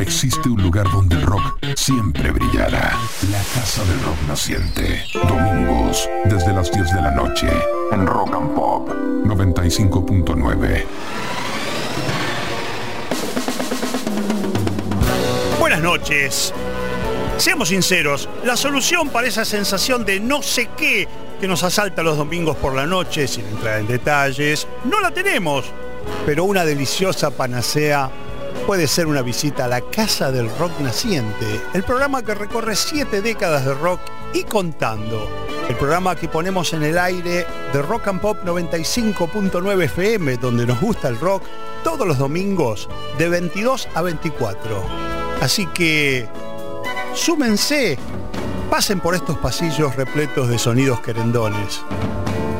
existe un lugar donde el rock siempre brillará. La Casa del Rock Naciente. Domingos, desde las 10 de la noche, en Rock and Pop 95.9. Buenas noches. Seamos sinceros, la solución para esa sensación de no sé qué que nos asalta los domingos por la noche, sin entrar en detalles, no la tenemos. Pero una deliciosa panacea puede ser una visita a la Casa del Rock Naciente, el programa que recorre siete décadas de rock y contando. El programa que ponemos en el aire de Rock and Pop 95.9 FM, donde nos gusta el rock, todos los domingos de 22 a 24. Así que súmense, pasen por estos pasillos repletos de sonidos querendones.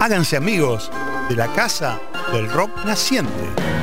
Háganse amigos de la Casa del Rock Naciente.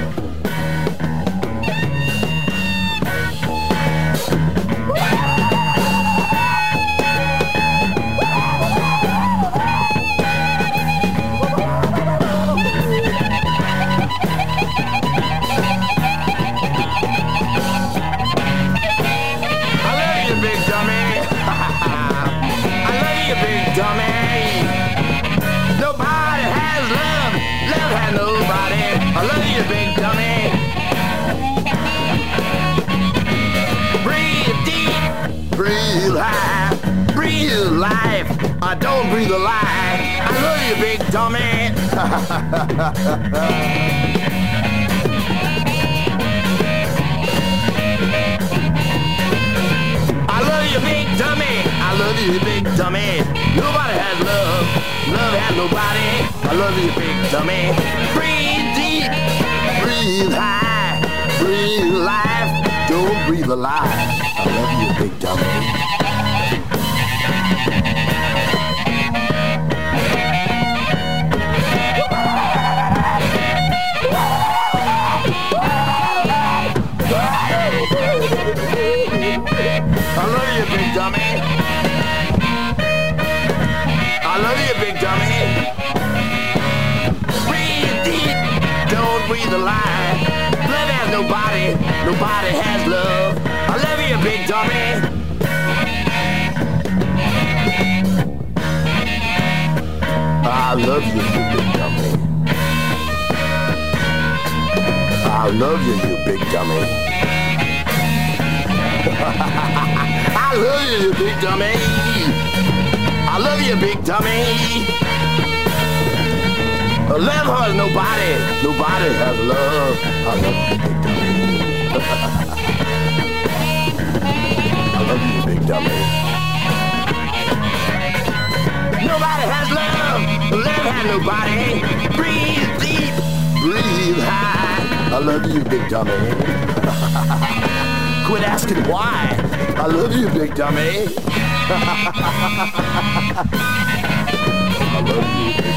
I love you, big dummy. I love you, big dummy. Nobody has love. Love has nobody. I love you, big dummy. Breathe deep. Breathe high. Breathe life. Don't breathe a lie. I love you, big dummy. Breathe a lie. Love has nobody, nobody has love. I love you, big dummy. I love you, you big dummy. I love you, you big dummy. I love you, you big dummy. I love you, big dummy. Love has nobody, nobody has love. I love you, big dummy. I love you, big dummy. Nobody has love, love has nobody. Breathe deep, breathe high. I love you, big dummy. Quit asking why. I love you, big dummy. I love you, big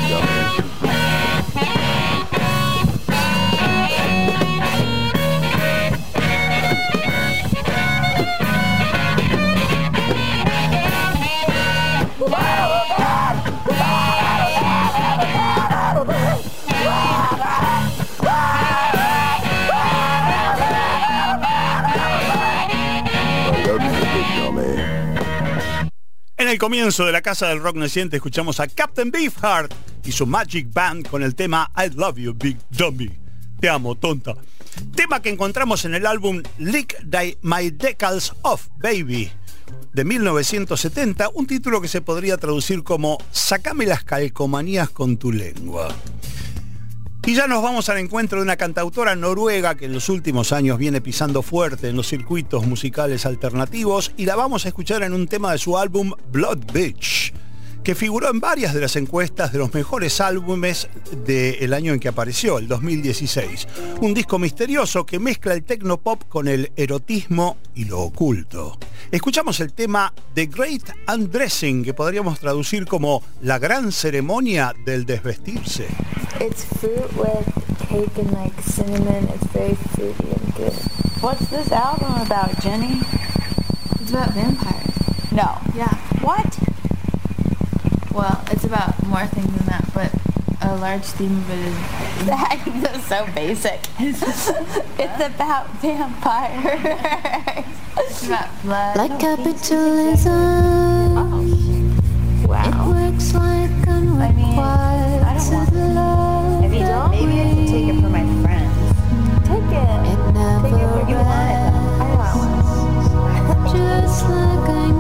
comienzo de la Casa del Rock Naciente escuchamos a Captain Beefheart y su Magic Band con el tema I Love You Big Dummy. Te amo, tonta. Tema que encontramos en el álbum Lick My Decals Off, Baby, de 1970, un título que se podría traducir como Sacame las calcomanías con tu lengua. Y ya nos vamos al encuentro de una cantautora noruega que en los últimos años viene pisando fuerte en los circuitos musicales alternativos y la vamos a escuchar en un tema de su álbum Blood Beach que figuró en varias de las encuestas de los mejores álbumes del año en que apareció, el 2016. Un disco misterioso que mezcla el tecnopop con el erotismo y lo oculto. Escuchamos el tema The Great Undressing, que podríamos traducir como la gran ceremonia del desvestirse. It's fruit with cake and like cinnamon. It's very fruity and good. What's this album about, Jenny? It's about vampires. No. Yeah. What? Well, it's about more things than that, but a large theme of it is That's so basic. it's about vampires. it's about blood. Like oh, capitalism, oh, it wow. works like I mean, I don't want unrequited love. If you don't, maybe I should take it for my friends. Take it. It never Take it for you want it though. I want one. Just like I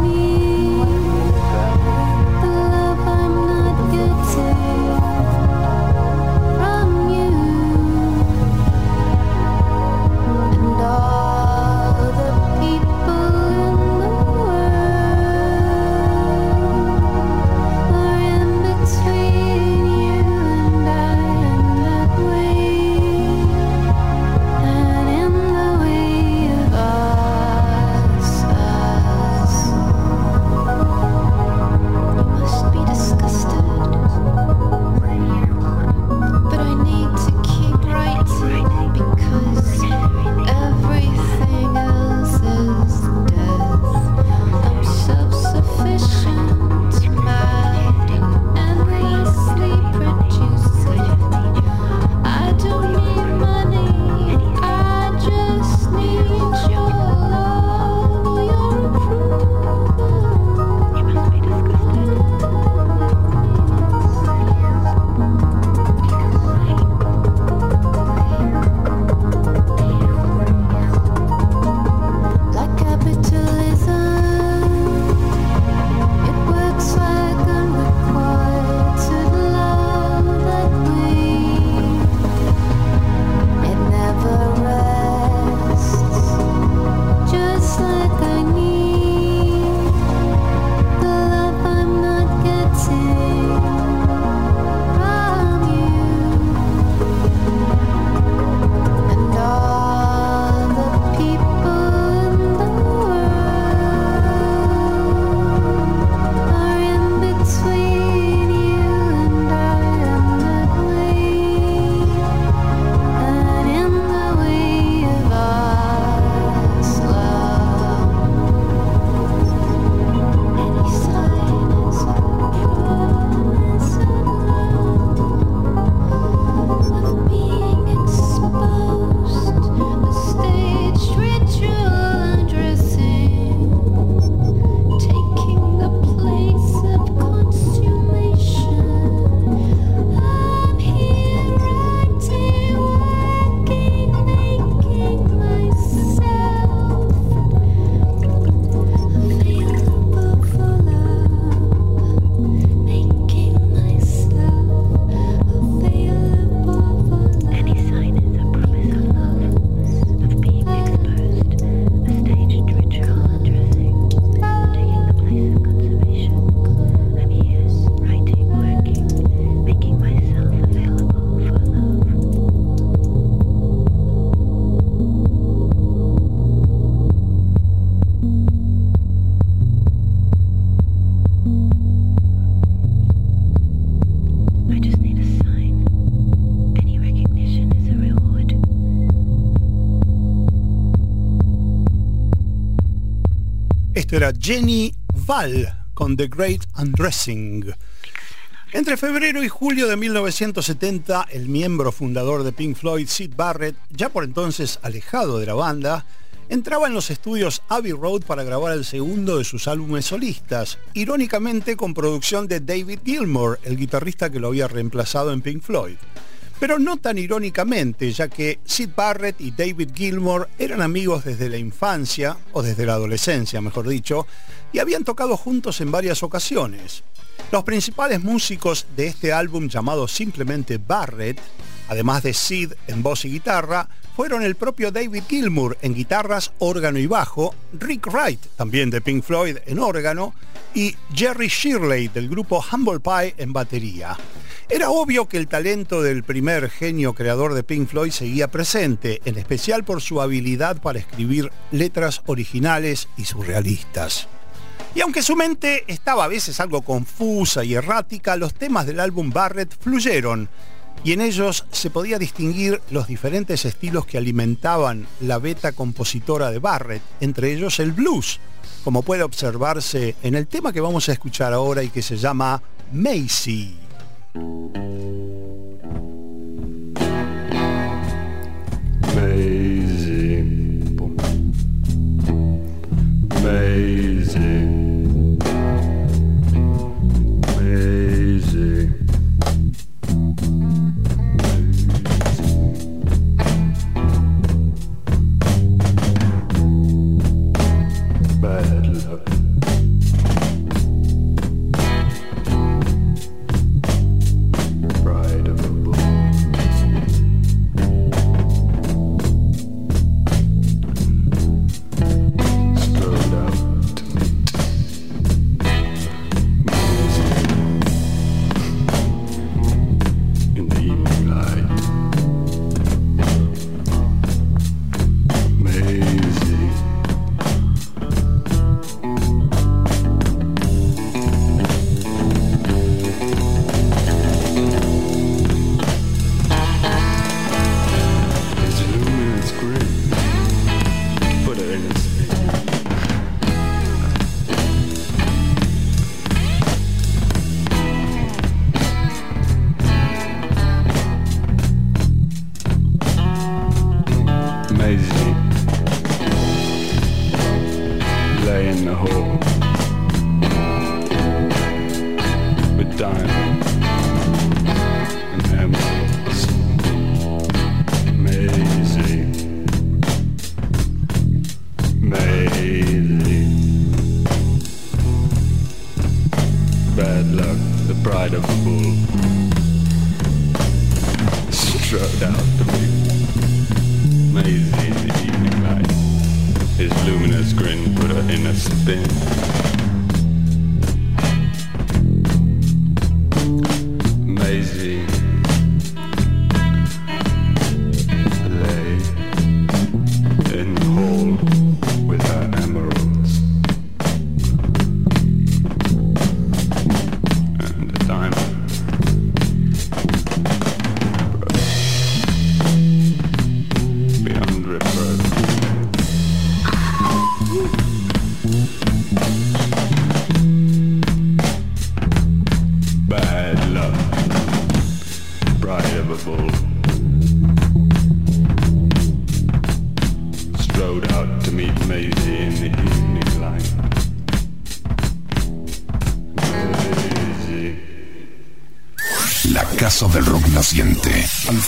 Esto era Jenny Val con The Great Undressing. Entre febrero y julio de 1970, el miembro fundador de Pink Floyd, Sid Barrett, ya por entonces alejado de la banda, entraba en los estudios Abbey Road para grabar el segundo de sus álbumes solistas, irónicamente con producción de David Gilmour, el guitarrista que lo había reemplazado en Pink Floyd. Pero no tan irónicamente, ya que Sid Barrett y David Gilmour eran amigos desde la infancia, o desde la adolescencia, mejor dicho, y habían tocado juntos en varias ocasiones. Los principales músicos de este álbum llamado simplemente Barrett, además de Sid en voz y guitarra, fueron el propio David Gilmour en guitarras, órgano y bajo, Rick Wright, también de Pink Floyd, en órgano, y Jerry Shirley del grupo Humble Pie en batería. Era obvio que el talento del primer genio creador de Pink Floyd seguía presente, en especial por su habilidad para escribir letras originales y surrealistas. Y aunque su mente estaba a veces algo confusa y errática, los temas del álbum Barrett fluyeron y en ellos se podía distinguir los diferentes estilos que alimentaban la beta compositora de Barrett, entre ellos el blues, como puede observarse en el tema que vamos a escuchar ahora y que se llama Macy. Amazing. Amazing.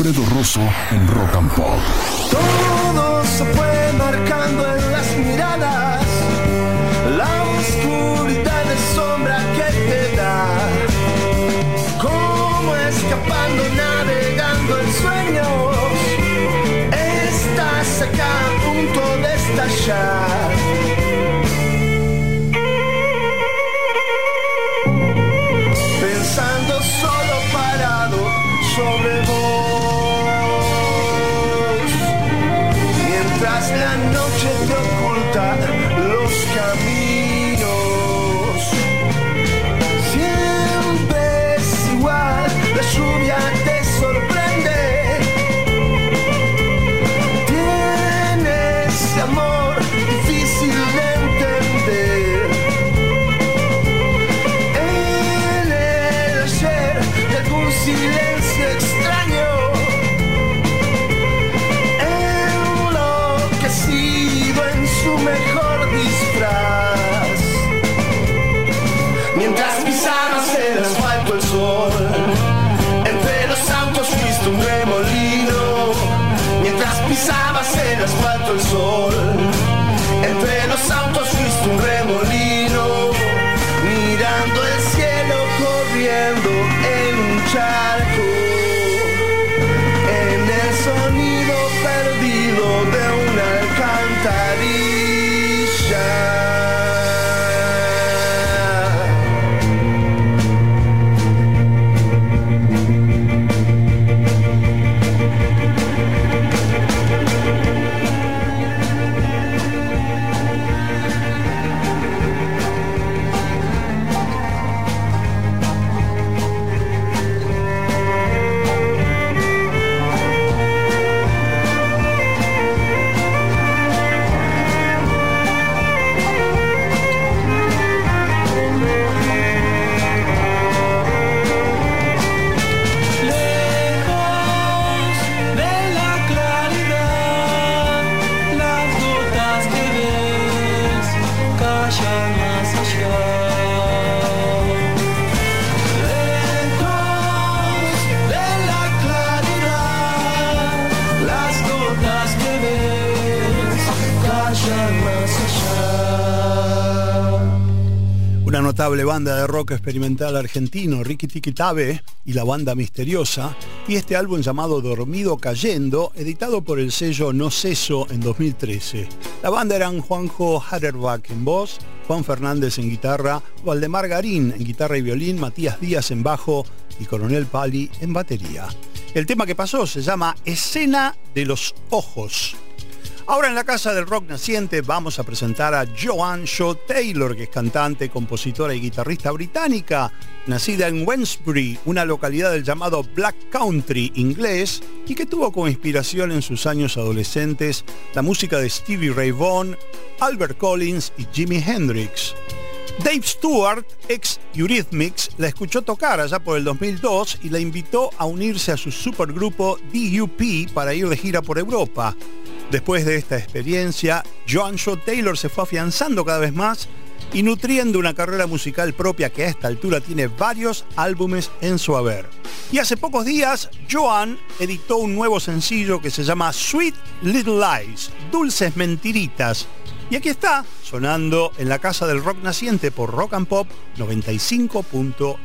Alfredo Rosso en Rock and Pop. el sol. Entre los autos fuiste un rey. Notable banda de rock experimental argentino, Ricky Tiki Tabe y la banda Misteriosa, y este álbum llamado Dormido Cayendo, editado por el sello No Ceso en 2013. La banda eran Juanjo Haderbach en voz, Juan Fernández en guitarra, Valdemar Garín en guitarra y violín, Matías Díaz en bajo y Coronel Pali en batería. El tema que pasó se llama Escena de los Ojos. Ahora en la Casa del Rock Naciente vamos a presentar a Joanne Shaw Taylor, que es cantante, compositora y guitarrista británica, nacida en Wensbury, una localidad del llamado Black Country inglés, y que tuvo como inspiración en sus años adolescentes la música de Stevie Ray Vaughan, Albert Collins y Jimi Hendrix. Dave Stewart, ex Eurythmics, la escuchó tocar allá por el 2002 y la invitó a unirse a su supergrupo DUP para ir de gira por Europa. Después de esta experiencia, Joan Shaw Taylor se fue afianzando cada vez más y nutriendo una carrera musical propia que a esta altura tiene varios álbumes en su haber. Y hace pocos días, Joan editó un nuevo sencillo que se llama Sweet Little Lies, Dulces Mentiritas. Y aquí está, sonando en la Casa del Rock Naciente por Rock and Pop 95.9.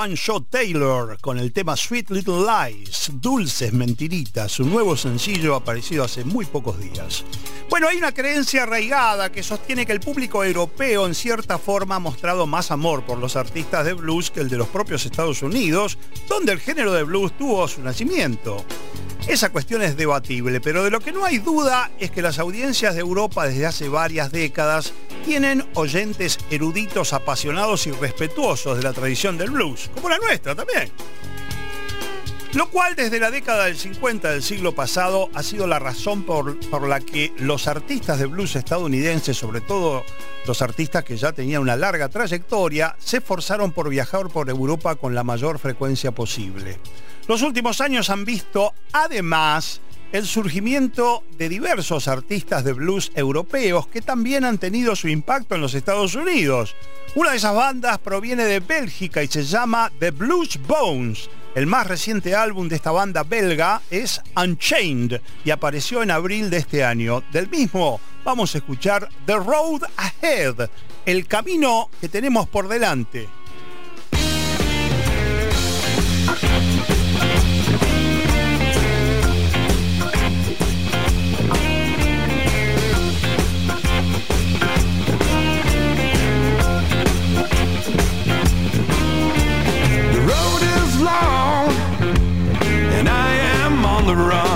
Joan Shaw Taylor con el tema Sweet Little Lies, Dulces Mentiritas, su nuevo sencillo aparecido hace muy pocos días. Bueno, hay una creencia arraigada que sostiene que el público europeo en cierta forma ha mostrado más amor por los artistas de blues que el de los propios Estados Unidos, donde el género de blues tuvo su nacimiento. Esa cuestión es debatible, pero de lo que no hay duda es que las audiencias de Europa desde hace varias décadas tienen oyentes eruditos, apasionados y respetuosos de la tradición del blues, como la nuestra también. Lo cual desde la década del 50 del siglo pasado ha sido la razón por, por, la que los artistas de blues estadounidenses, sobre todo los artistas que ya tenían una larga trayectoria, se esforzaron por viajar por Europa con la mayor frecuencia posible. Los últimos años han visto, además, el surgimiento de diversos artistas de blues europeos que también han tenido su impacto en los Estados Unidos. Una de esas bandas proviene de Bélgica y se llama The Blues Bones. El más reciente álbum de esta banda belga es Unchained y apareció en abril de este año. Del mismo vamos a escuchar The Road Ahead, el camino que tenemos por delante. The run.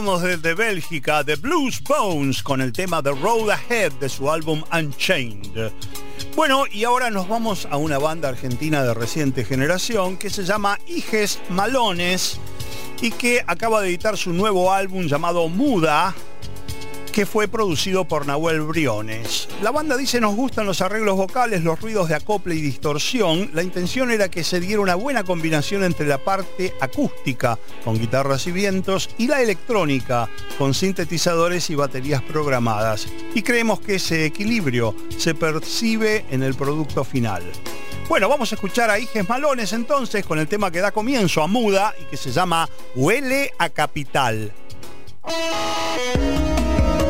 Escuchábamos desde Bélgica The Blues Bones con el tema The Road Ahead de su álbum Unchained. Bueno, y ahora nos vamos a una banda argentina de reciente generación que se llama Hijes Malones y que acaba de editar su nuevo álbum llamado Muda, que fue producido por Nahuel Briones. La banda dice nos gustan los arreglos vocales, los ruidos de acople y distorsión. La intención era que se diera una buena combinación entre la parte acústica, con guitarras y vientos, y la electrónica, con sintetizadores y baterías programadas. Y creemos que ese equilibrio se percibe en el producto final. Bueno, vamos a escuchar a Iges Malones entonces con el tema que da comienzo a Muda y que se llama Huele a Capital. Música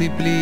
simply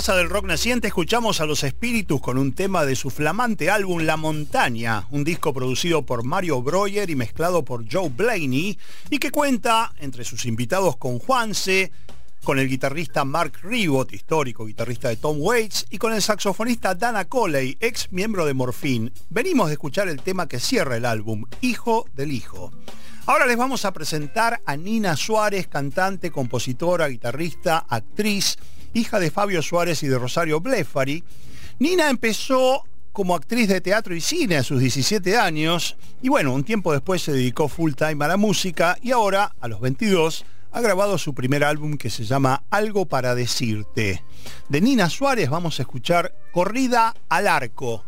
Casa del Rock Naciente escuchamos a los Espíritus con un tema de su flamante álbum La Montaña, un disco producido por Mario Breuer y mezclado por Joe Blaney y que cuenta entre sus invitados con Juanse, con el guitarrista Mark Ribot, histórico guitarrista de Tom Waits, y con el saxofonista Dana Coley, ex miembro de Morphine. Venimos de escuchar el tema que cierra el álbum, Hijo del Hijo. Ahora les vamos a presentar a Nina Suárez, cantante, compositora, guitarrista, actriz, hija de Fabio Suárez y de Rosario Blefari. Nina empezó como actriz de teatro y cine a sus 17 años y bueno, un tiempo después se dedicó full time a la música y ahora, a los 22, ha grabado su primer álbum que se llama Algo para decirte. De Nina Suárez vamos a escuchar Corrida al Arco.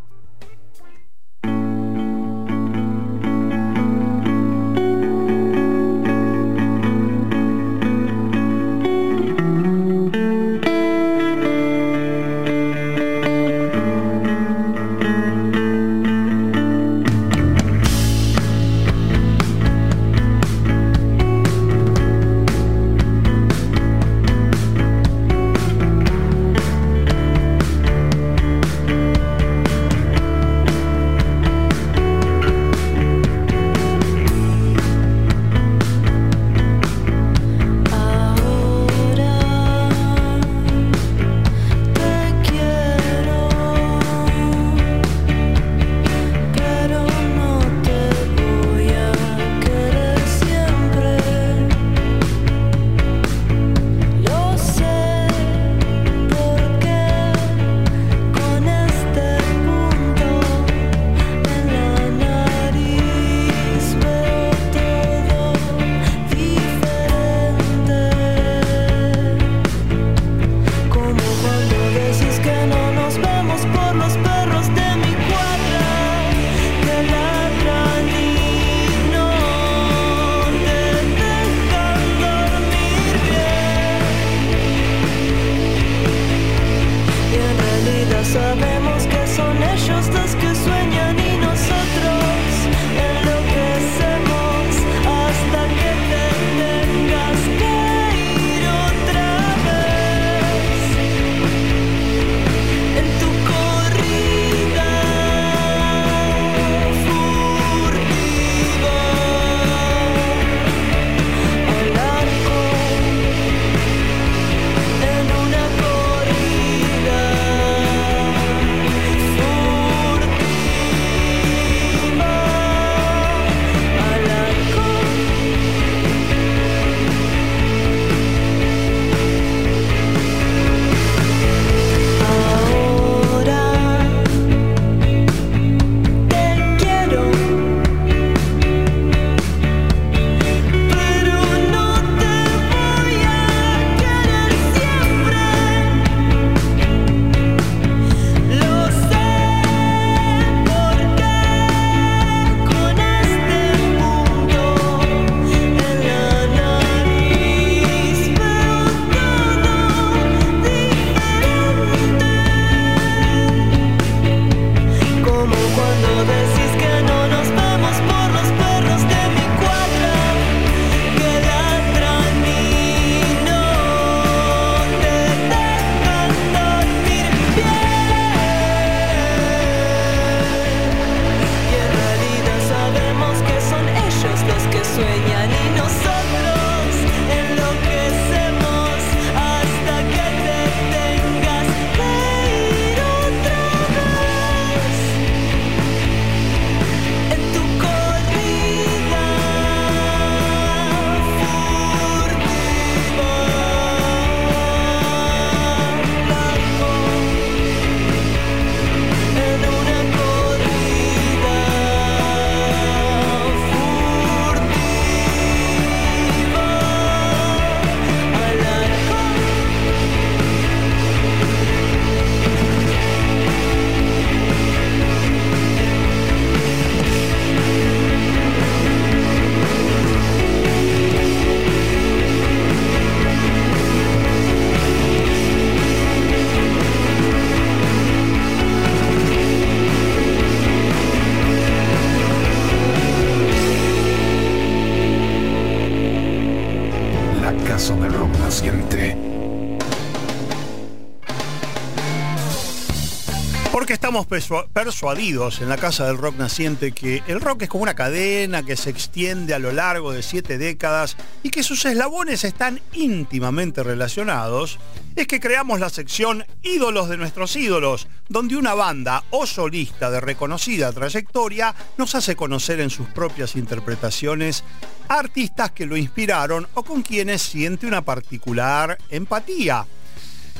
Persuadidos en la Casa del Rock Naciente que el rock es como una cadena que se extiende a lo largo de siete décadas y que sus eslabones están íntimamente relacionados, es que creamos la sección Ídolos de nuestros ídolos, donde una banda o solista de reconocida trayectoria nos hace conocer en sus propias interpretaciones a artistas que lo inspiraron o con quienes siente una particular empatía.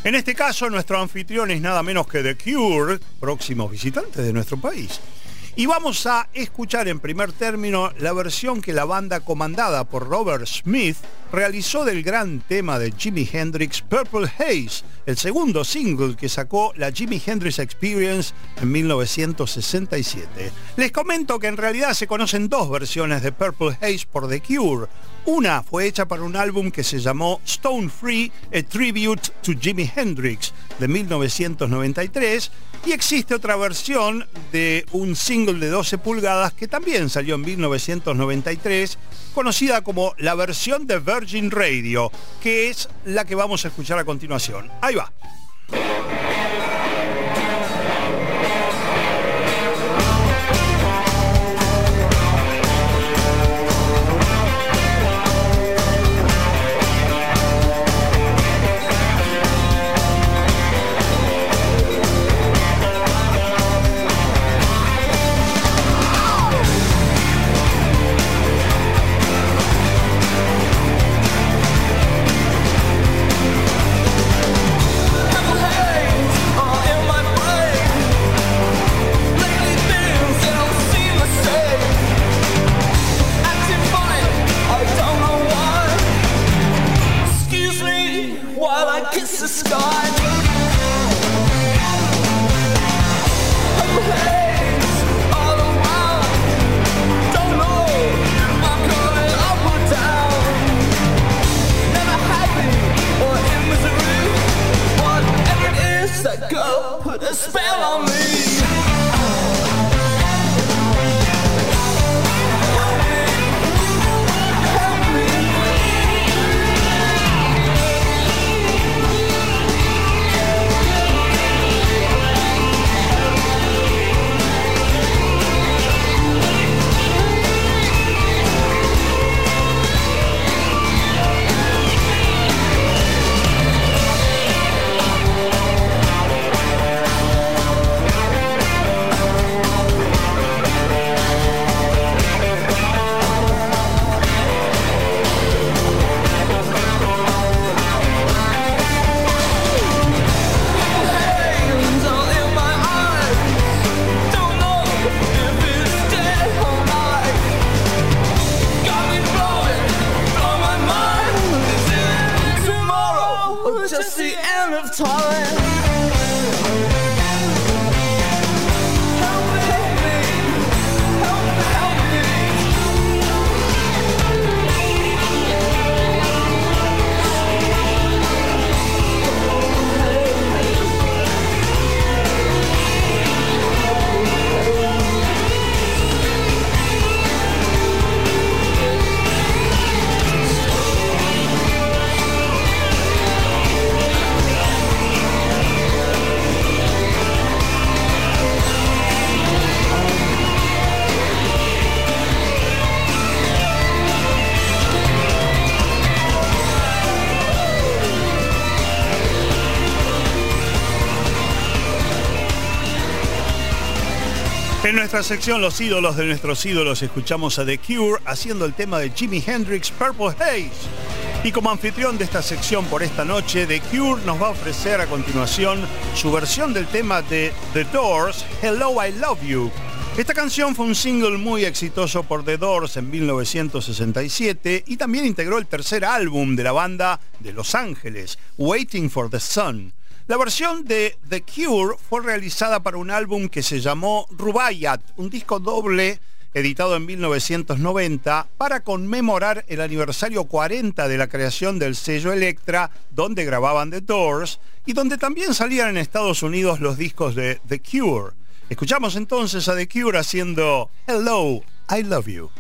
En este caso, nuestro anfitrión es nada menos que The Cure, próximos visitantes de nuestro país. Y vamos a escuchar en primer término la versión que la banda comandada por Robert Smith realizó del gran tema de Jimi Hendrix Purple Haze, el segundo single que sacó la Jimi Hendrix Experience en 1967. Les comento que en realidad se conocen dos versiones de Purple Haze por The Cure. Una fue hecha para un álbum que se llamó Stone Free, a Tribute to Jimi Hendrix de 1993 y existe otra versión de un single de 12 pulgadas que también salió en 1993 conocida como la versión de Virgin Radio, que es la que vamos a escuchar a continuación. Ahí va. Nuestra sección Los ídolos de nuestros ídolos escuchamos a The Cure haciendo el tema de Jimi Hendrix Purple Haze. Y como anfitrión de esta sección por esta noche, The Cure nos va a ofrecer a continuación su versión del tema de The Doors, Hello I Love You. Esta canción fue un single muy exitoso por The Doors en 1967 y también integró el tercer álbum de la banda de Los Ángeles, Waiting for the Sun. La versión de The Cure fue realizada para un álbum que se llamó Rubaiyat, un disco doble editado en 1990 para conmemorar el aniversario 40 de la creación del sello Electra, donde grababan The Doors y donde también salían en Estados Unidos los discos de The Cure. Escuchamos entonces a The Cure haciendo Hello, I Love You.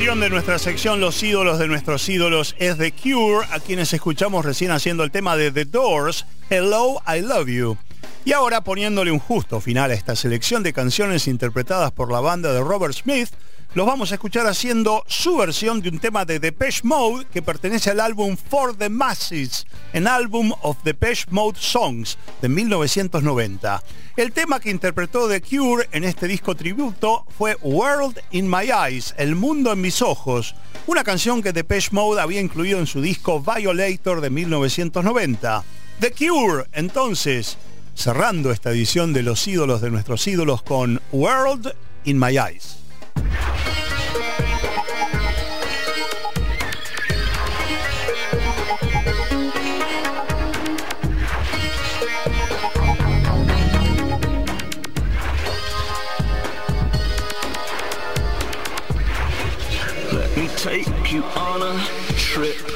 Anfitrión de nuestra sección Los ídolos de nuestros ídolos es The Cure, a quienes escuchamos recién haciendo el tema de The Doors, Hello, I Love You. Y ahora poniéndole un justo final a esta selección de canciones interpretadas por la banda de Robert Smith, los vamos a escuchar haciendo su versión de un tema de Depeche Mode que pertenece al álbum For the Masses, en álbum of Depeche Mode Songs de 1990. El tema que interpretó The Cure en este disco tributo fue World in My Eyes, El mundo en mis ojos, una canción que Depeche Mode había incluido en su disco Violator de 1990. The Cure, entonces, cerrando esta edición de los ídolos de nuestros ídolos con World in My Eyes. Let me take you on a trip.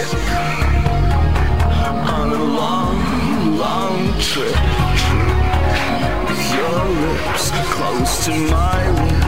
get on a long, long trip. Your lips close to my lips.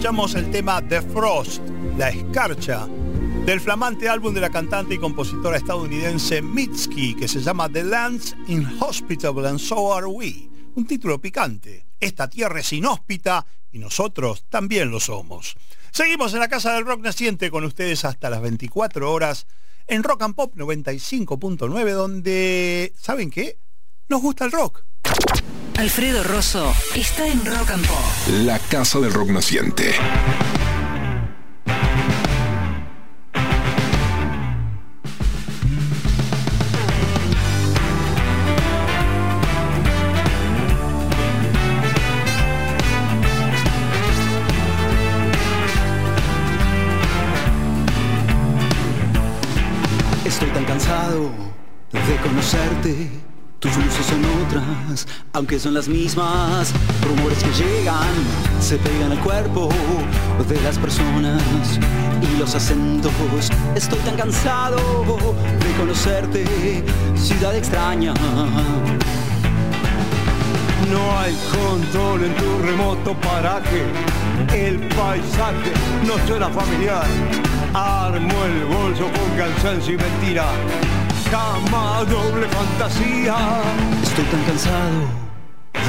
escuchamos el tema The Frost, la escarcha, del flamante álbum de la cantante y compositora estadounidense Mitski, que se llama The Lands Inhospitable and So Are We. Un título picante. Esta tierra es inhóspita y nosotros también lo somos. Seguimos en la Casa del Rock Naciente con ustedes hasta las 24 horas en Rock and Pop 95.9, donde, ¿saben qué? Nos gusta el rock Alfredo Rosso está en Rock and Pop. La casa del rock naciente. Aunque son las mismas. Rumores que llegan, se pegan al cuerpo de las personas y los acentos. Estoy tan cansado de conocerte, ciudad extraña. No hay control en tu remoto paraje. El paisaje no suena familiar. Armo el bolso con cansancio y mentira. Cama doble fantasía. Estoy tan cansado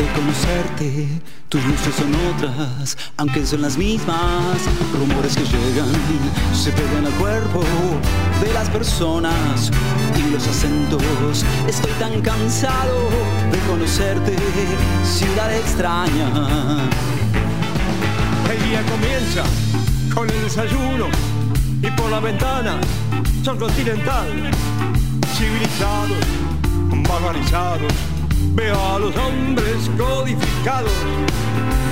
de conocerte. Tus luces son otras, aunque son las mismas. Rumores que llegan, se pegan al cuerpo de las personas y los acentos. Estoy tan cansado de conocerte, ciudad extraña. El día comienza con el desayuno y por la ventana son continental. Civilizados, banalizados, veo a los hombres codificados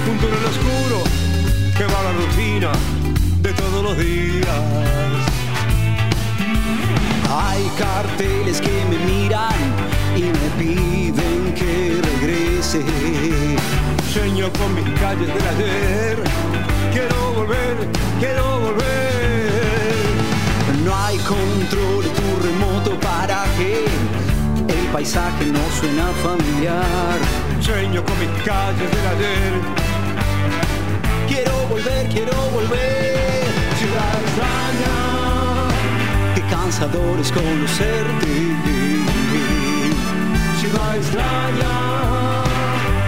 junto en el oscuro que va la rutina de todos los días. Hay carteles que me miran y me piden que regrese. Sueño con mis calles del ayer. Quiero volver, quiero volver. No hay control tu remoto paraje. El paisaje no suena familiar. Sueño con mis calles del ayer. Quiero volver, quiero volver. Ciudad extraña. Qué cansador es conocerte. Ciudad extraña.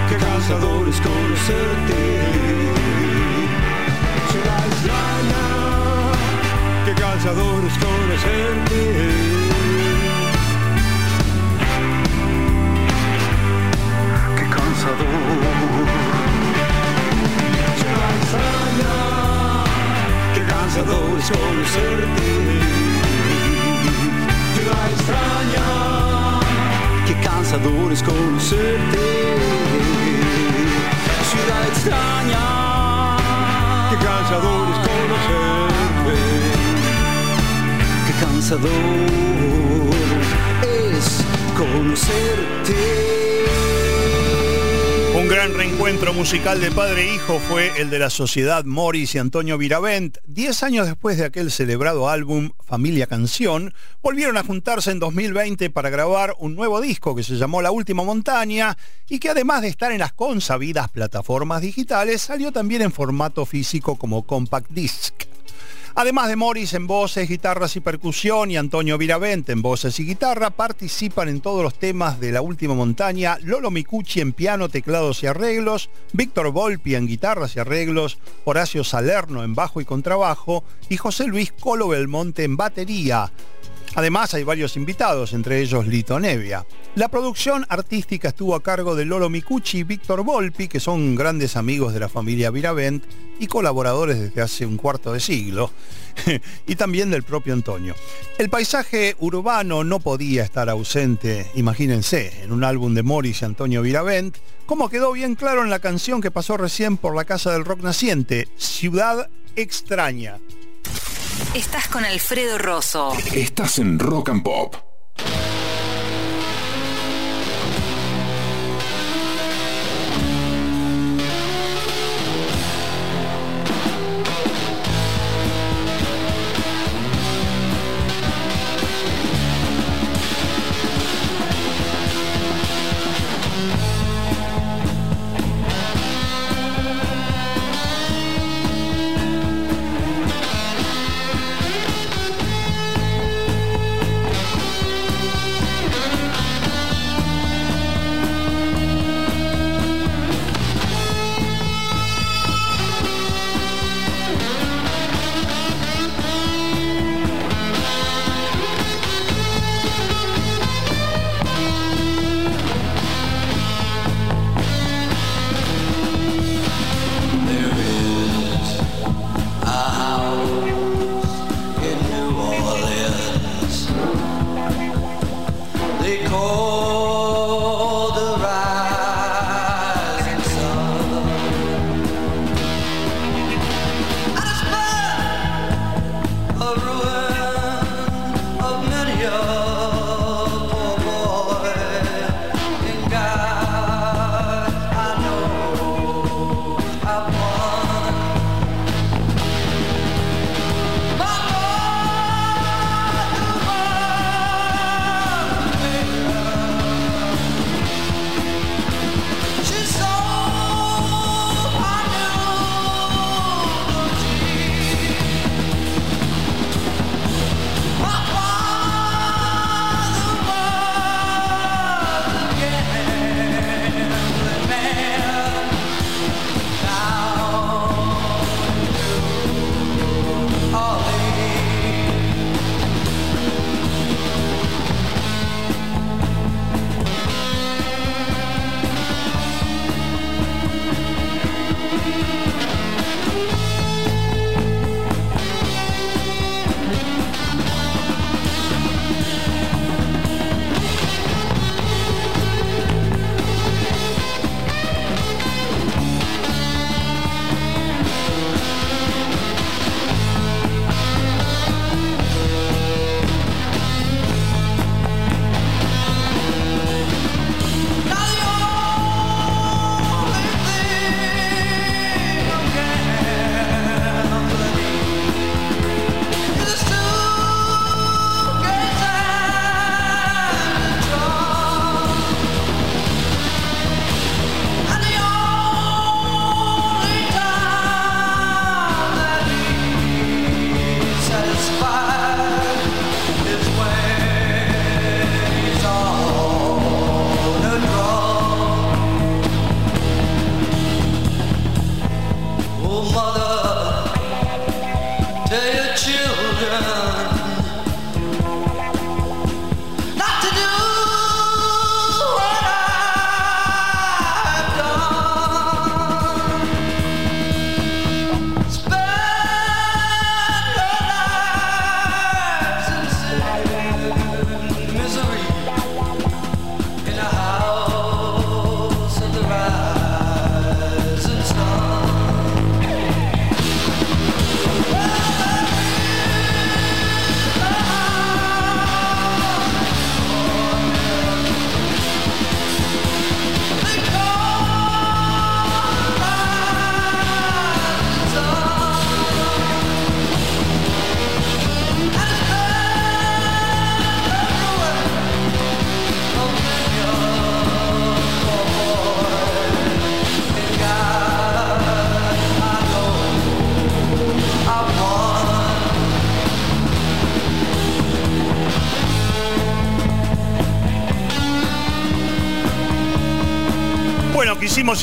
Qué cansador es conocerte. Ciudad extraña. Qué cansador es conocerte. Cansador. Qué cansador es conocerte. Ciudad extraña. Qué cansador es conocerte. Ciudad extraña. Qué cansador es conocerte. Qué cansador es conocerte. Un gran reencuentro musical de padre e hijo fue el de la sociedad Morris y Antonio Viravent. Diez años después de aquel celebrado álbum Familia Canción, volvieron a juntarse en 2020 para grabar un nuevo disco que se llamó La Última Montaña y que además de estar en las consabidas plataformas digitales, salió también en formato físico como compact disc. Además de Morris en voces, guitarras y percusión y Antonio Viravent en voces y guitarra, participan en todos los temas de La Última Montaña, Lolo Micucci en piano, teclados y arreglos, Víctor Volpi en guitarras y arreglos, Horacio Salerno en bajo y contrabajo y José Luis Colo Belmonte en batería. Además hay varios invitados, entre ellos Lito Nevia. La producción artística estuvo a cargo de Lolo Micucci y Víctor Volpi, que son grandes amigos de la familia Viravent y colaboradores desde hace un cuarto de siglo, y también del propio Antonio. El paisaje urbano no podía estar ausente, imagínense, en un álbum de Morris y Antonio Viravent, como quedó bien claro en la canción que pasó recién por la Casa del Rock Naciente, Ciudad Extraña. Estás con Alfredo Rosso. Estás en Rock and Pop.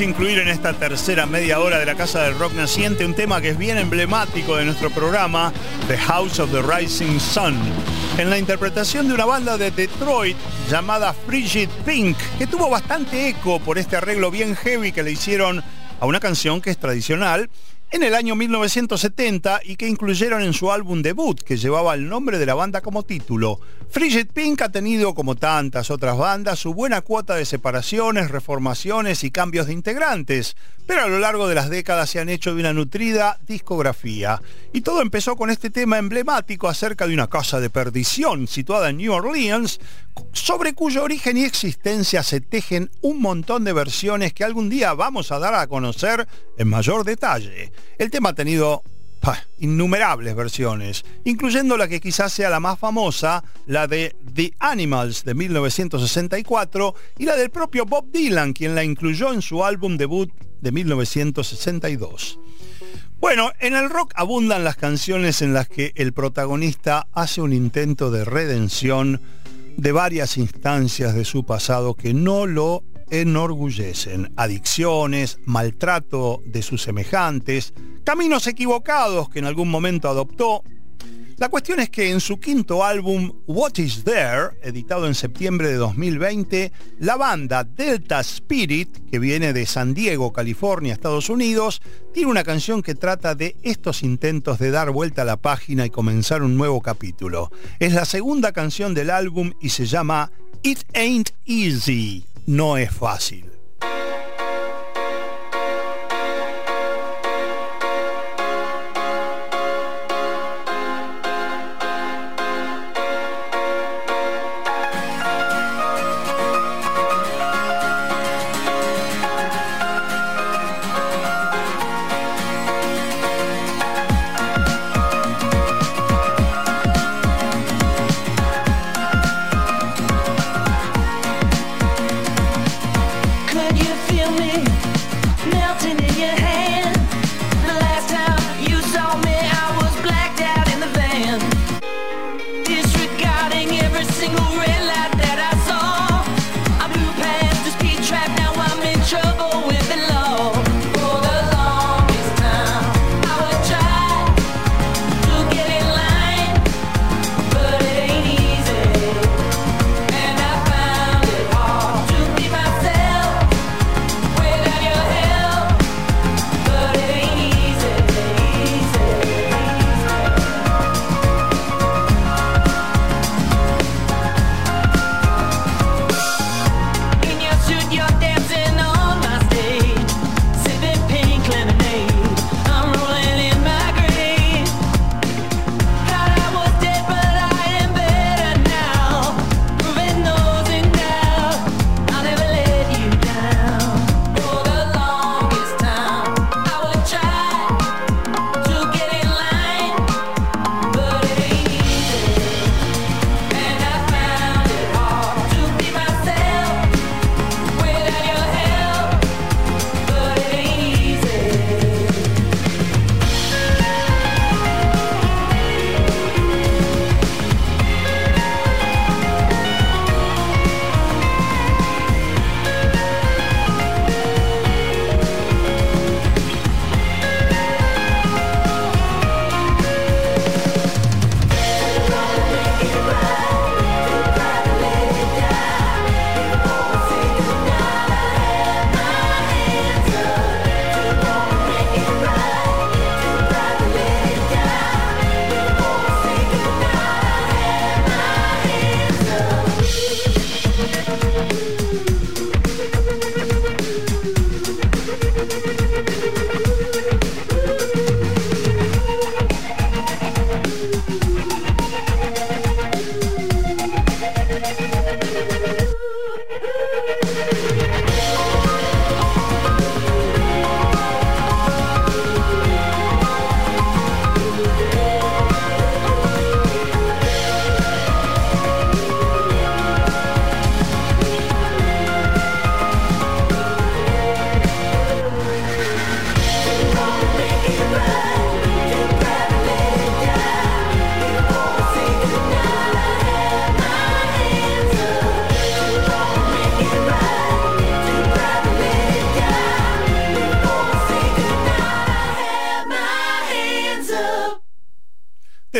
Incluir en esta tercera media hora de la Casa del Rock Naciente un tema que es bien emblemático de nuestro programa, The House of the Rising Sun, en la interpretación de una banda de Detroit llamada Frigid Pink, que tuvo bastante eco por este arreglo bien heavy que le hicieron a una canción que es tradicional en el año 1970 y que incluyeron en su álbum debut, que llevaba el nombre de la banda como título. Frigid Pink ha tenido, como tantas otras bandas, su buena cuota de separaciones, reformaciones y cambios de integrantes, pero a lo largo de las décadas se han hecho de una nutrida discografía. Y todo empezó con este tema emblemático acerca de una casa de perdición situada en New Orleans, sobre cuyo origen y existencia se tejen un montón de versiones que algún día vamos a dar a conocer en mayor detalle. El tema ha tenido innumerables versiones, incluyendo la que quizás sea la más famosa, la de The Animals de 1964 y la del propio Bob Dylan, quien la incluyó en su álbum debut de 1962. Bueno, en el rock abundan las canciones en las que el protagonista hace un intento de redención de varias instancias de su pasado que no lo enorgullecen. Adicciones, maltrato de sus semejantes, caminos equivocados que en algún momento adoptó. La cuestión es que en su quinto álbum, What Is There, editado en septiembre de 2020, la banda Delta Spirit, que viene de San Diego, California, Estados Unidos, tiene una canción que trata de estos intentos de dar vuelta a la página y comenzar un nuevo capítulo. Es la segunda canción del álbum y se llama It Ain't Easy. No es fácil.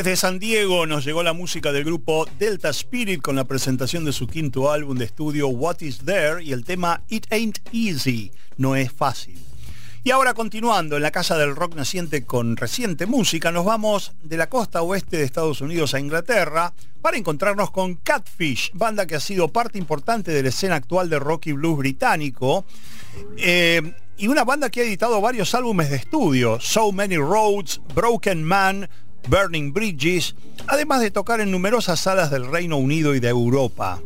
Desde San Diego nos llegó la música del grupo Delta Spirit con la presentación de su quinto álbum de estudio What Is There y el tema It Ain't Easy, no es fácil. Y ahora continuando en la casa del rock naciente con reciente música, nos vamos de la costa oeste de Estados Unidos a Inglaterra para encontrarnos con Catfish, banda que ha sido parte importante de la escena actual de rock y blues británico. Eh, y una banda que ha editado varios álbumes de estudio, So Many Roads, Broken Man, Burning Bridges, además de tocar en numerosas salas del Reino Unido y de Europa.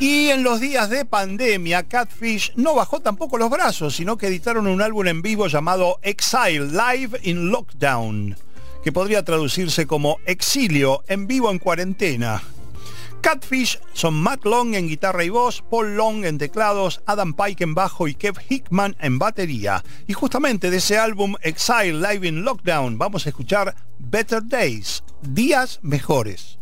Y en los días de pandemia, Catfish no bajó tampoco los brazos, sino que editaron un álbum en vivo llamado Exile Live in Lockdown, que podría traducirse como Exilio en vivo en cuarentena. Catfish son Matt Long en guitarra y voz, Paul Long en teclados, Adam Pike en bajo y Kev Hickman en batería. Y justamente de ese álbum Exile Live in Lockdown vamos a escuchar Better Days, días mejores.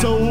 So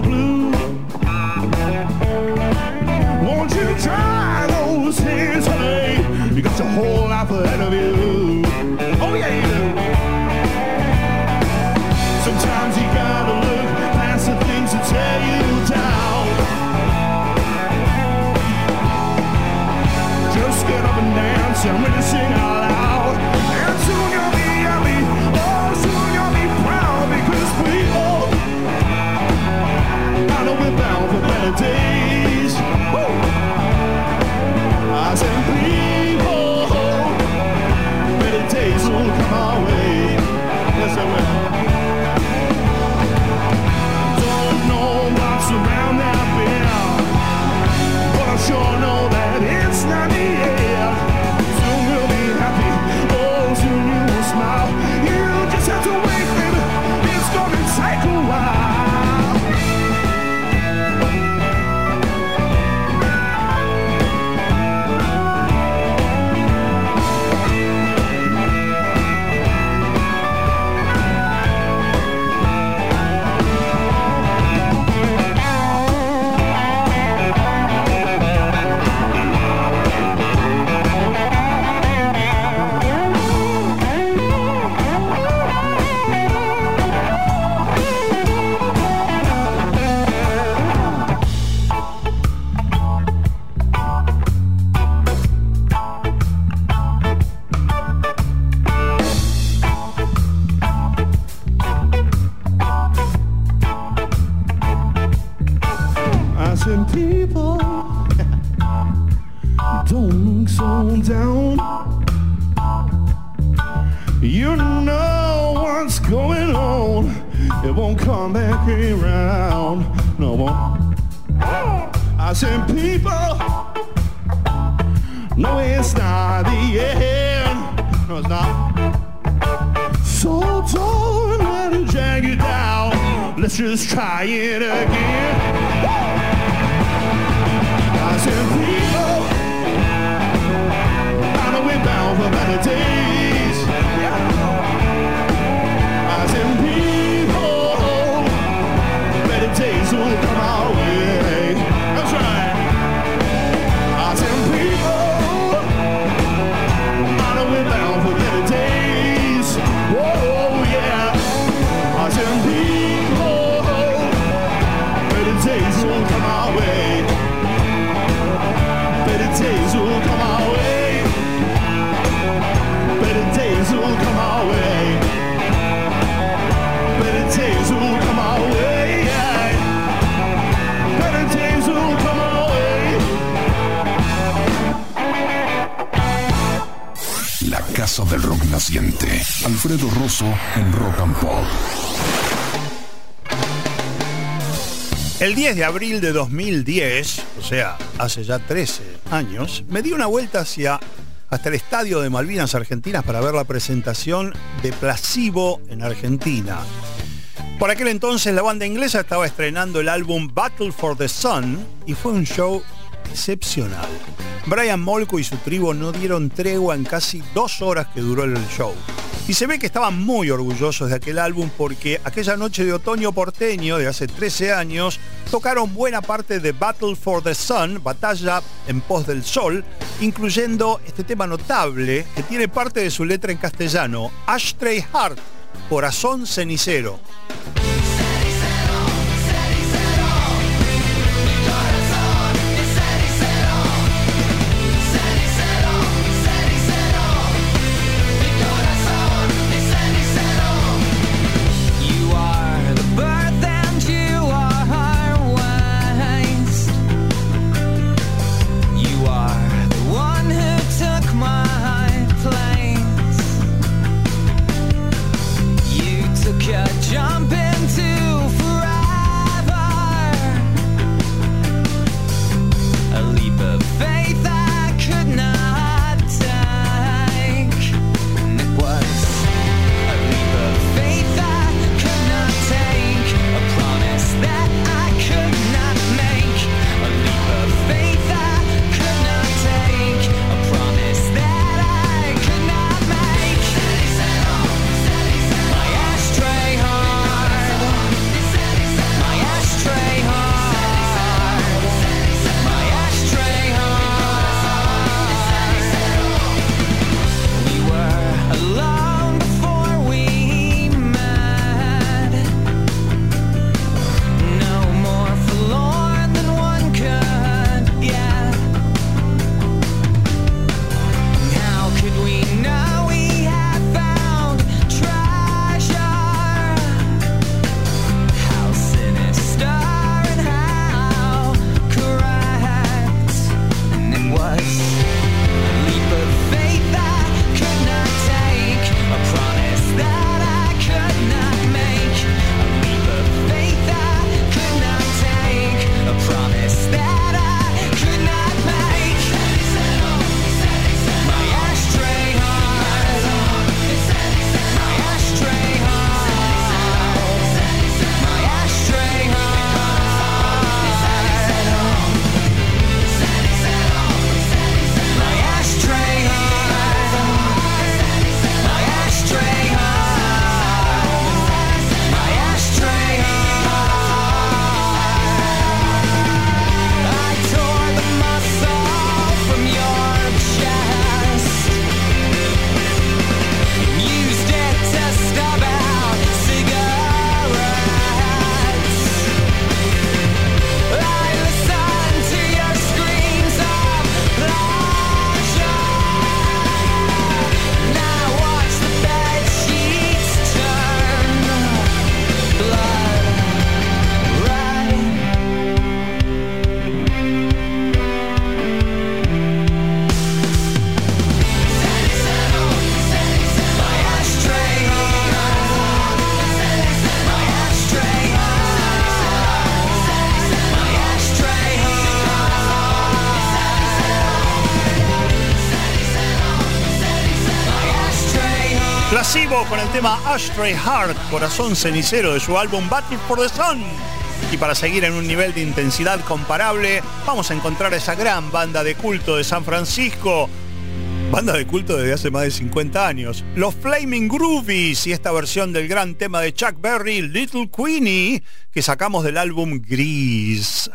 de abril de 2010, o sea, hace ya 13 años, me di una vuelta hacia hasta el estadio de Malvinas Argentinas para ver la presentación de Placebo en Argentina. Por aquel entonces la banda inglesa estaba estrenando el álbum Battle for the Sun y fue un show excepcional. Brian Molko y su tribu no dieron tregua en casi dos horas que duró el show. Y se ve que estaban muy orgullosos de aquel álbum porque aquella noche de otoño porteño de hace 13 años tocaron buena parte de Battle for the Sun, Batalla en pos del Sol, incluyendo este tema notable que tiene parte de su letra en castellano, Ashtray Heart, Corazón Cenicero. Con el tema Ashtray Heart, Corazón Cenicero de su álbum Battle for the Sun. Y para seguir en un nivel de intensidad comparable, vamos a encontrar esa gran banda de culto de San Francisco. Banda de culto desde hace más de 50 años. Los Flaming Groovies y esta versión del gran tema de Chuck Berry, Little Queenie, que sacamos del álbum Gris.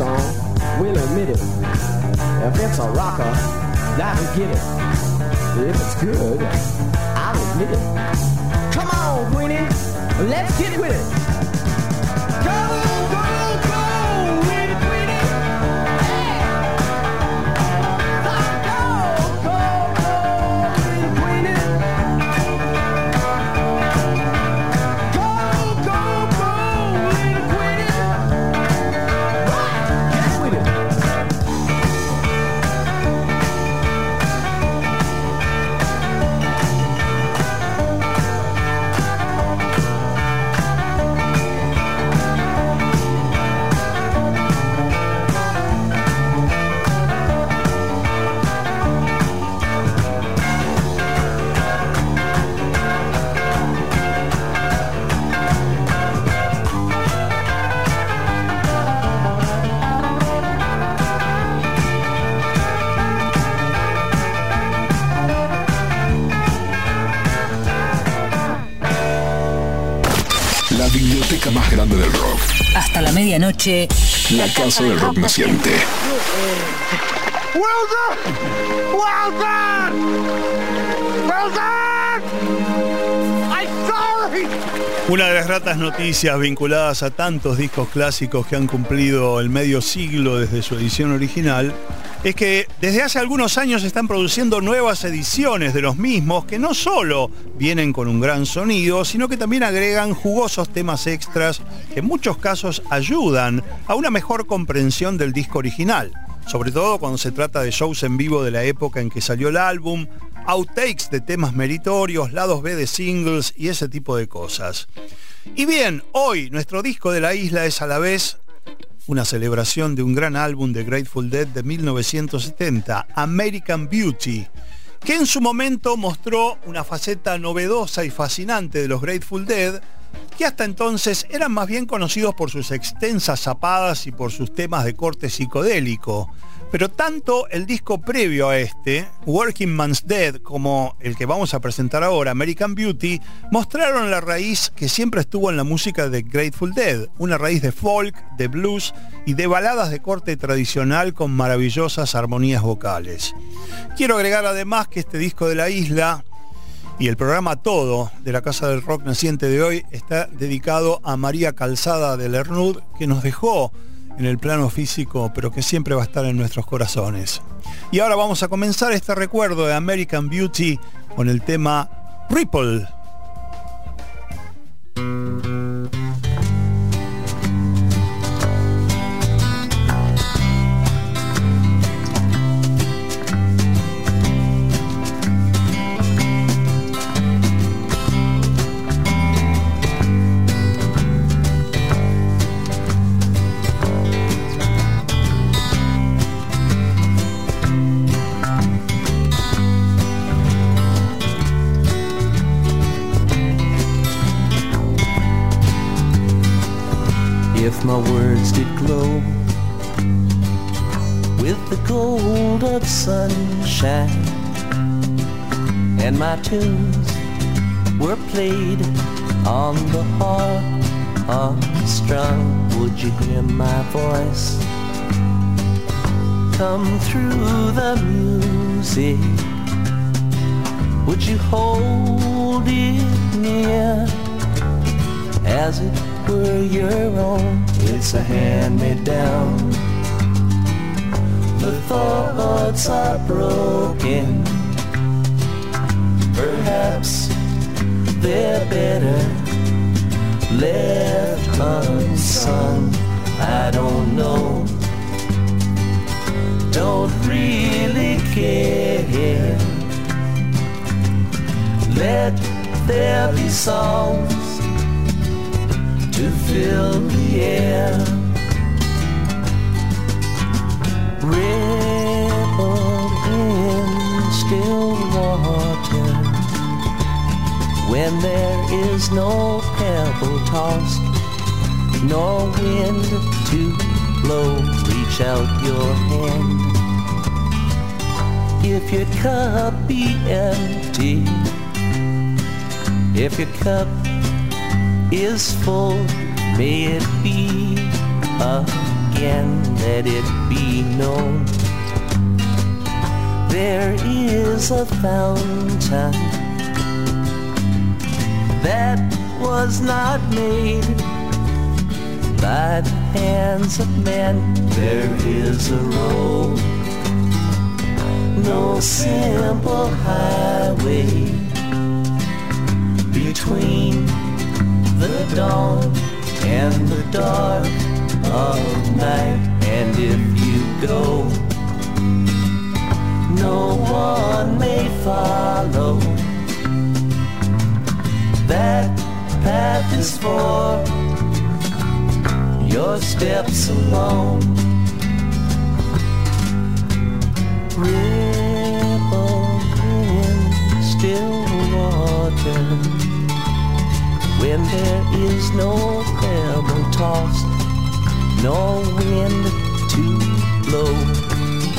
Song, we'll admit it. If it's a rocker, that'll get it. If it's good, I'll admit it. Come on, Queenie, let's get with it. Biblioteca más grande del rock. Hasta la medianoche. La casa del rock naciente. Well done! Well done! Well done! I'm sorry! Una de las gratas noticias vinculadas a tantos discos clásicos que han cumplido el medio siglo desde su edición original es que desde hace algunos años están produciendo nuevas ediciones de los mismos que no solo vienen con un gran sonido, sino que también agregan jugosos temas extras que en muchos casos ayudan a una mejor comprensión del disco original, sobre todo cuando se trata de shows en vivo de la época en que salió el álbum, outtakes de temas meritorios, lados B de singles y ese tipo de cosas. Y bien, hoy nuestro disco de la isla es a la vez una celebración de un gran álbum de Grateful Dead de 1970, American Beauty, que en su momento mostró una faceta novedosa y fascinante de los Grateful Dead, que hasta entonces eran más bien conocidos por sus extensas zapadas y por sus temas de corte psicodélico. Pero tanto el disco previo a este, Working Man's Dead, como el que vamos a presentar ahora, American Beauty, mostraron la raíz que siempre estuvo en la música de Grateful Dead, una raíz de folk, de blues y de baladas de corte tradicional con maravillosas armonías vocales. Quiero agregar además que este disco de la isla y el programa todo de la Casa del Rock Naciente de hoy está dedicado a María Calzada de Lernud, que nos dejó en el plano físico, pero que siempre va a estar en nuestros corazones. Y ahora vamos a comenzar este recuerdo de American Beauty con el tema Ripple. Sunshine, and my tunes were played on the harp unstrung, would you hear my voice come through the music? Would you hold it near as it were your own? It's a hand-me-down the thoughts are broken. Perhaps they're better left unsung. I don't know. Don't really care. Let there be songs to fill the air. Ripple in still water when there is no pebble tossed, nor wind to blow. Reach out your hand. If your cup be empty, if your cup is full, may it be again, let it be known. There is a fountain that was not made by the hands of men. There is a road, no simple highway between the dawn and the dark of night. And if you go, no one may follow. That path is for your steps alone. Ripple in still water when there is no pebble tossed, no wind to blow.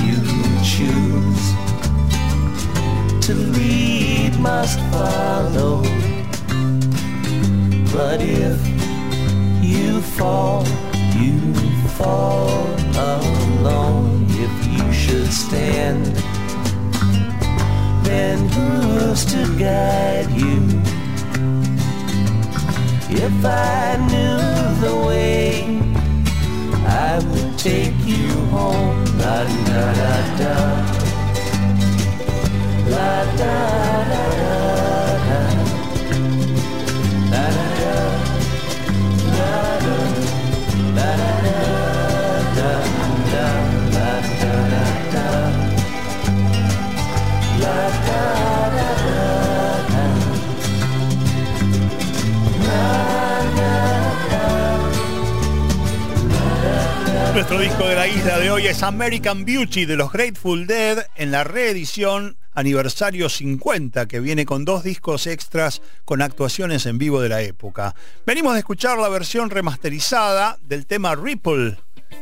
You choose to lead must follow. But if you fall, you fall alone. If you should stand, then who's to guide you? If I knew the way, I would take you home. La da da da. La da da da. Nuestro disco de la isla de hoy es American Beauty de los Grateful Dead en la reedición aniversario 50 que viene con dos discos extras con actuaciones en vivo de la época. Venimos de escuchar la versión remasterizada del tema Ripple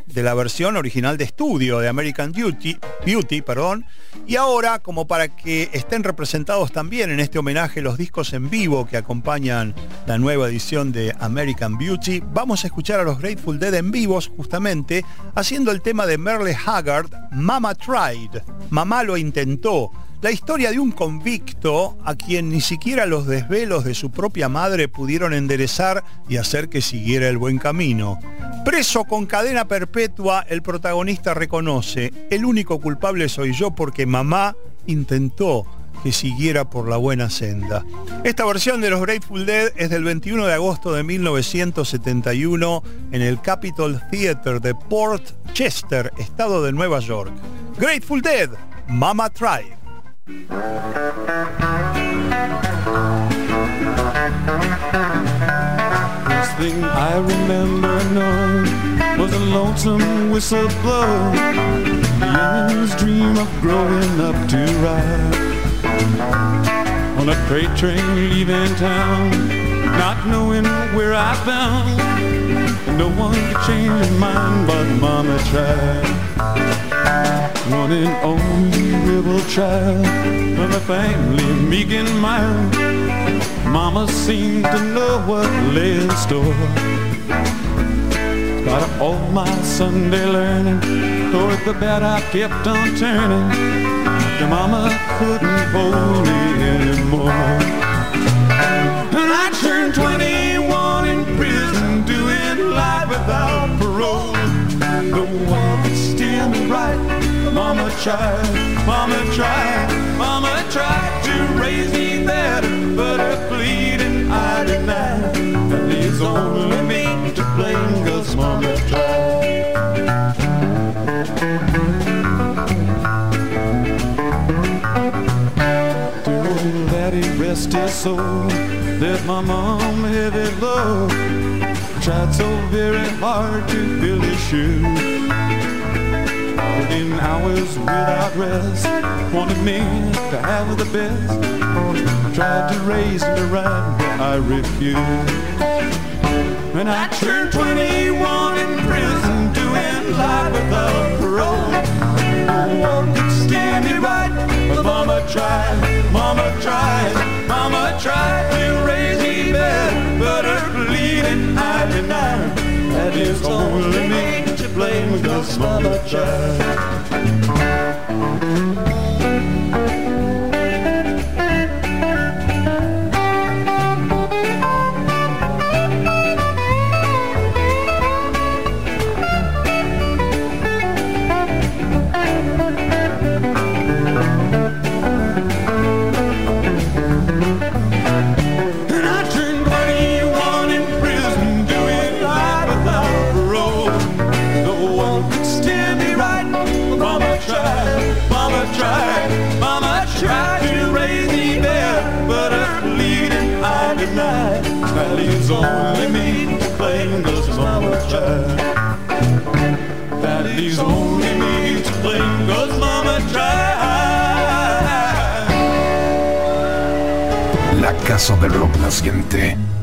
de la versión original de estudio de American Beauty, Beauty perdón, y ahora como para que estén representados también en este homenaje los discos en vivo que acompañan la nueva edición de American Beauty, vamos a escuchar a los Grateful Dead en vivos justamente haciendo el tema de Merle Haggard, Mama Tried, Mamá lo intentó. La historia de un convicto a quien ni siquiera los desvelos de su propia madre pudieron enderezar y hacer que siguiera el buen camino. Preso con cadena perpetua, el protagonista reconoce, el único culpable soy yo porque mamá intentó que siguiera por la buena senda. Esta versión de los Grateful Dead es del 21 de agosto de 1971 en el Capitol Theater de Port Chester, estado de Nueva York. Grateful Dead, Mama Tried. First thing I remember was a lonesome whistle blow. The youngin's dream of growing up to ride on a freight train leaving town, not knowing where I bound. No one could change my mind, but Mama tried. One and only rebel child of a family meek and mild. Mama seemed to know what lay in store. Got all my Sunday learning toward the bed I kept on turning. Your mama couldn't hold me anymore. And I turned 21 in prison, doing life without parole. No one could me right. Mama tried, Mama tried, Mama tried to raise me better, but her pleading I denied. That leaves only me to blame, cause Mama tried. Rest his soul. There's my mom, heavy low. Tried so very hard to fill his shoes. Working hours without rest. Wanted me to have the best. Tried to raise me right, but I refused. When I turned 21 in prison, doing life without parole. No one could steer me right, but Mama tried, Mama tried, Mama tried to raise me better, but her bleeding I denied. That is only me to blame, cause Mama tried. La casa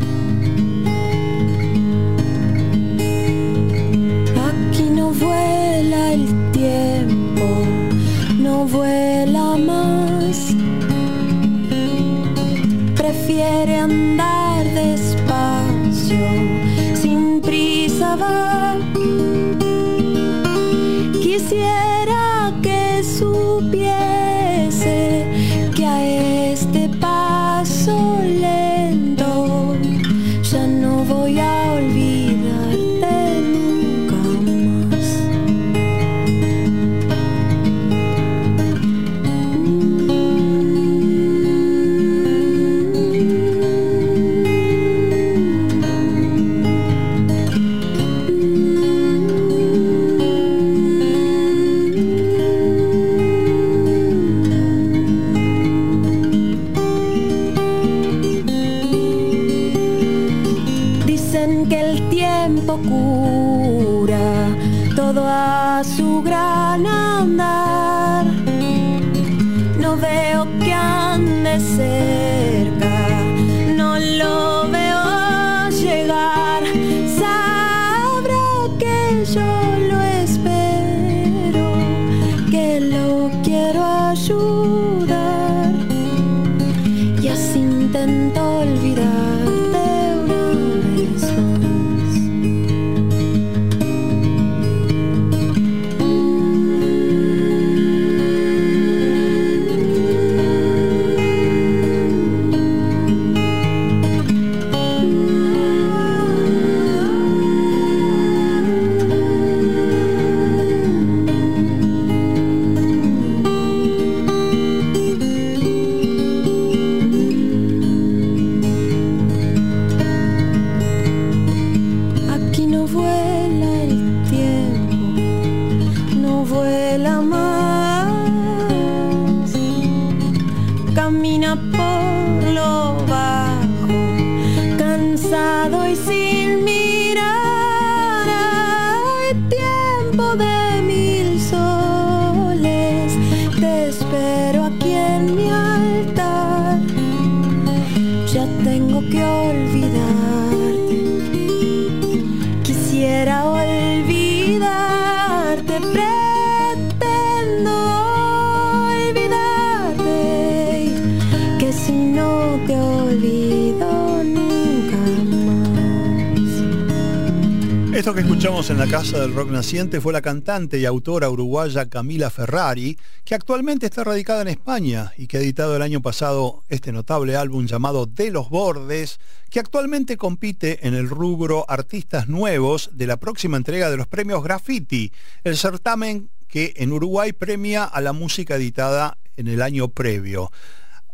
Casa del Rock Naciente fue la cantante y autora uruguaya Camila Ferrari, que actualmente está radicada en España y que ha editado el año pasado este notable álbum llamado De los Bordes, que actualmente compite en el rubro Artistas Nuevos de la próxima entrega de los premios Graffiti, el certamen que en Uruguay premia a la música editada en el año previo.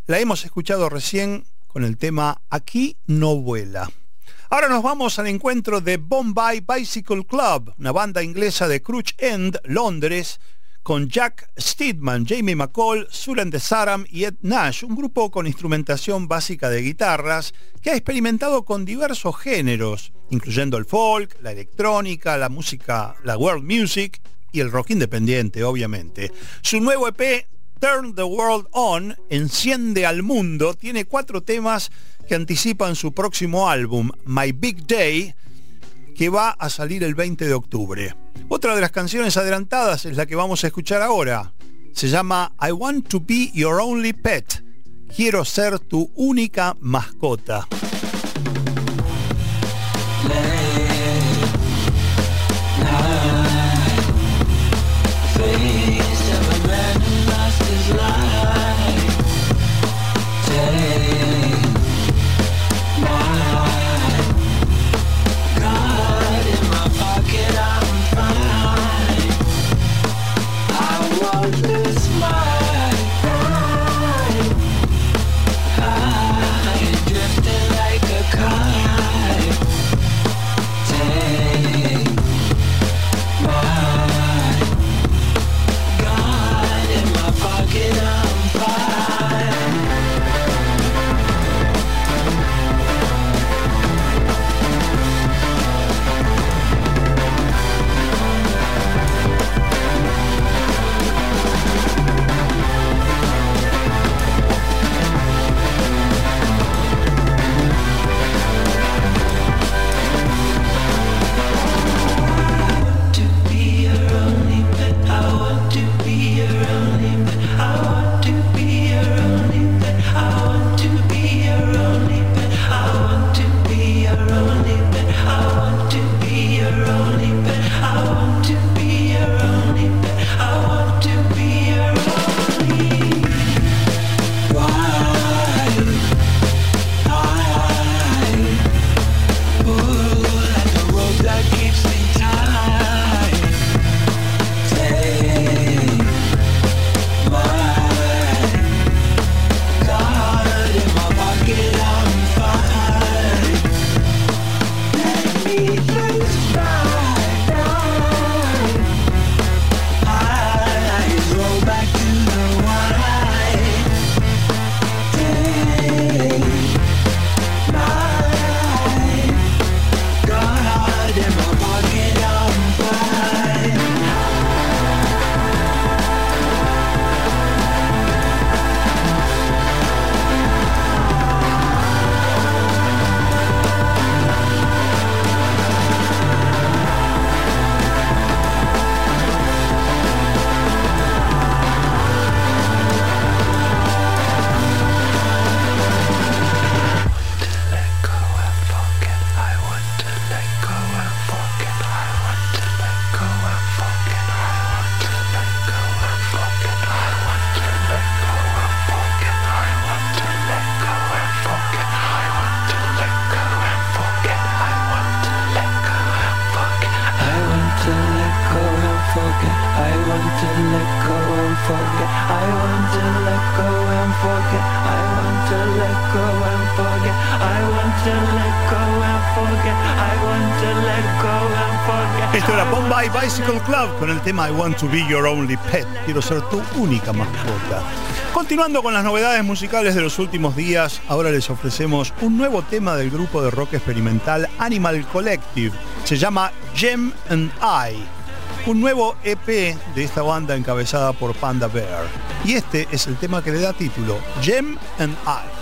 La hemos escuchado recién con el tema Aquí no vuela. Ahora nos vamos al encuentro de Bombay Bicycle Club, una banda inglesa de Crouch End, Londres, con Jack Steedman, Jamie McCall, Sulan de Saram y Ed Nash, un grupo con instrumentación básica de guitarras que ha experimentado con diversos géneros, incluyendo el folk, la electrónica, la música, la world music y el rock independiente, obviamente. Su nuevo EP, Turn the World On, Enciende al Mundo, tiene cuatro temas que anticipan su próximo álbum, My Big Day, que va a salir el 20 de octubre. Otra de las canciones adelantadas es la que vamos a escuchar ahora. Se llama I Want to Be Your Only Pet. Quiero ser tu única mascota. Tema I Want to Be Your Only Pet. Quiero ser tu única mascota. Continuando con las novedades musicales de los últimos días, ahora les ofrecemos un nuevo tema del grupo de rock experimental Animal Collective. Se llama Gem and I. Un nuevo EP de esta banda encabezada por Panda Bear. Y este es el tema que le da título, Gem and I.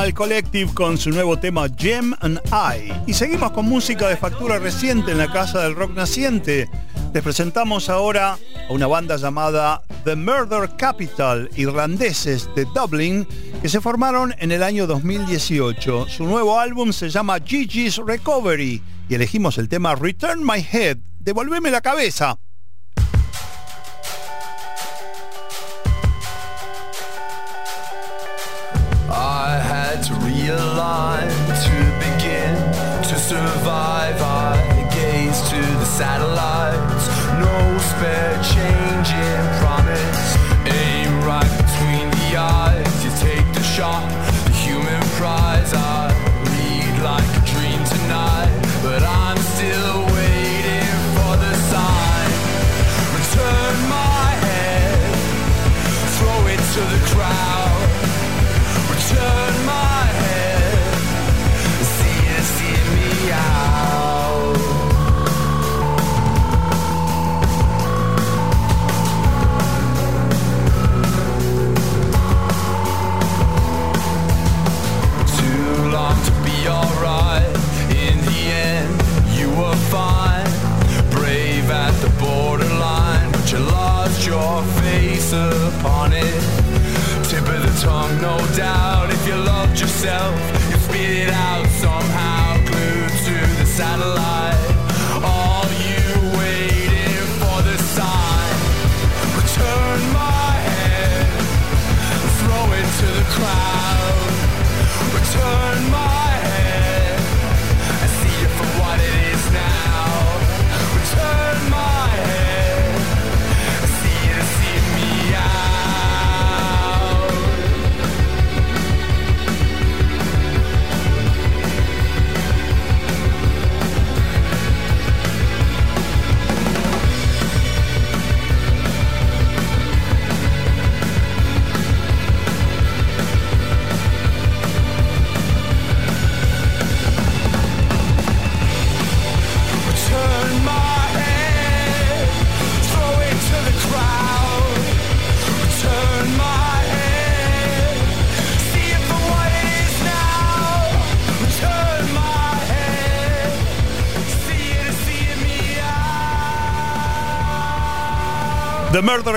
Animal Collective con su nuevo tema Gem and I. Y seguimos con música de factura reciente en la casa del rock naciente. Les presentamos ahora a una banda llamada The Murder Capital, irlandeses de Dublin, que se formaron en el año 2018. Su nuevo álbum se llama Gigi's Recovery y elegimos el tema Return My Head, Devolveme la cabeza. alive to begin to survive. I gaze to the satellite.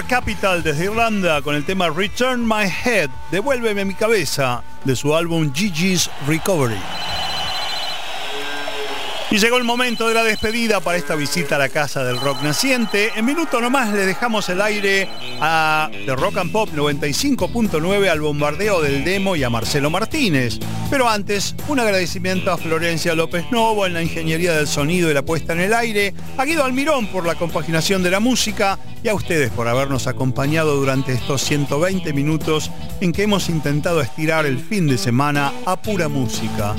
Capital desde Irlanda con el tema Return My Head, Devuélveme mi cabeza, de su álbum Gigi's Recovery. Y llegó el momento de la despedida para esta visita a la Casa del Rock Naciente. En minuto nomás le dejamos el aire a The Rock and Pop 95.9 al bombardeo del demo y a Marcelo Martínez. Pero antes, un agradecimiento a Florencia López Novo en la ingeniería del sonido y la puesta en el aire, a Guido Almirón por la compaginación de la música y a ustedes por habernos acompañado durante estos 120 minutos en que hemos intentado estirar el fin de semana a pura música.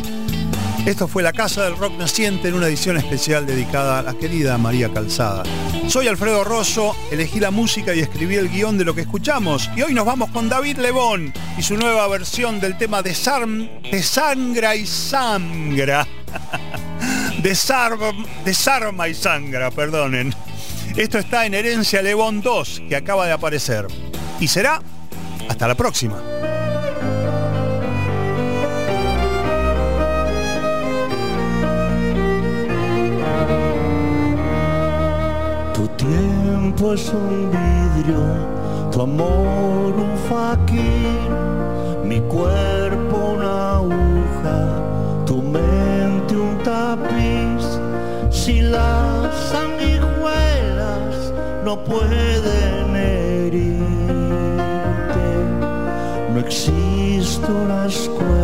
Esto fue la Casa del Rock Naciente en una edición especial dedicada a la querida María Calzada. Soy Alfredo Rosso, elegí la música y escribí el guion de lo que escuchamos. Y hoy nos vamos con David Lebón y su nueva versión del tema de, Sarm, de Sangra y Sangra. Desarma, desarma y sangra, perdonen. Esto está en Herencia Lebón 2, que acaba de aparecer. Y será hasta la próxima. Es un vidrio, tu amor un faquín, mi cuerpo una aguja, tu mente un tapiz. Si las sanguijuelas no pueden herirte, no existe una escuela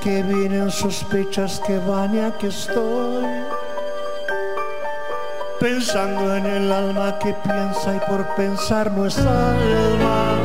Que vienen, sospechas que van y aquí estoy. Pensando en el alma que piensa y por pensar no es alma.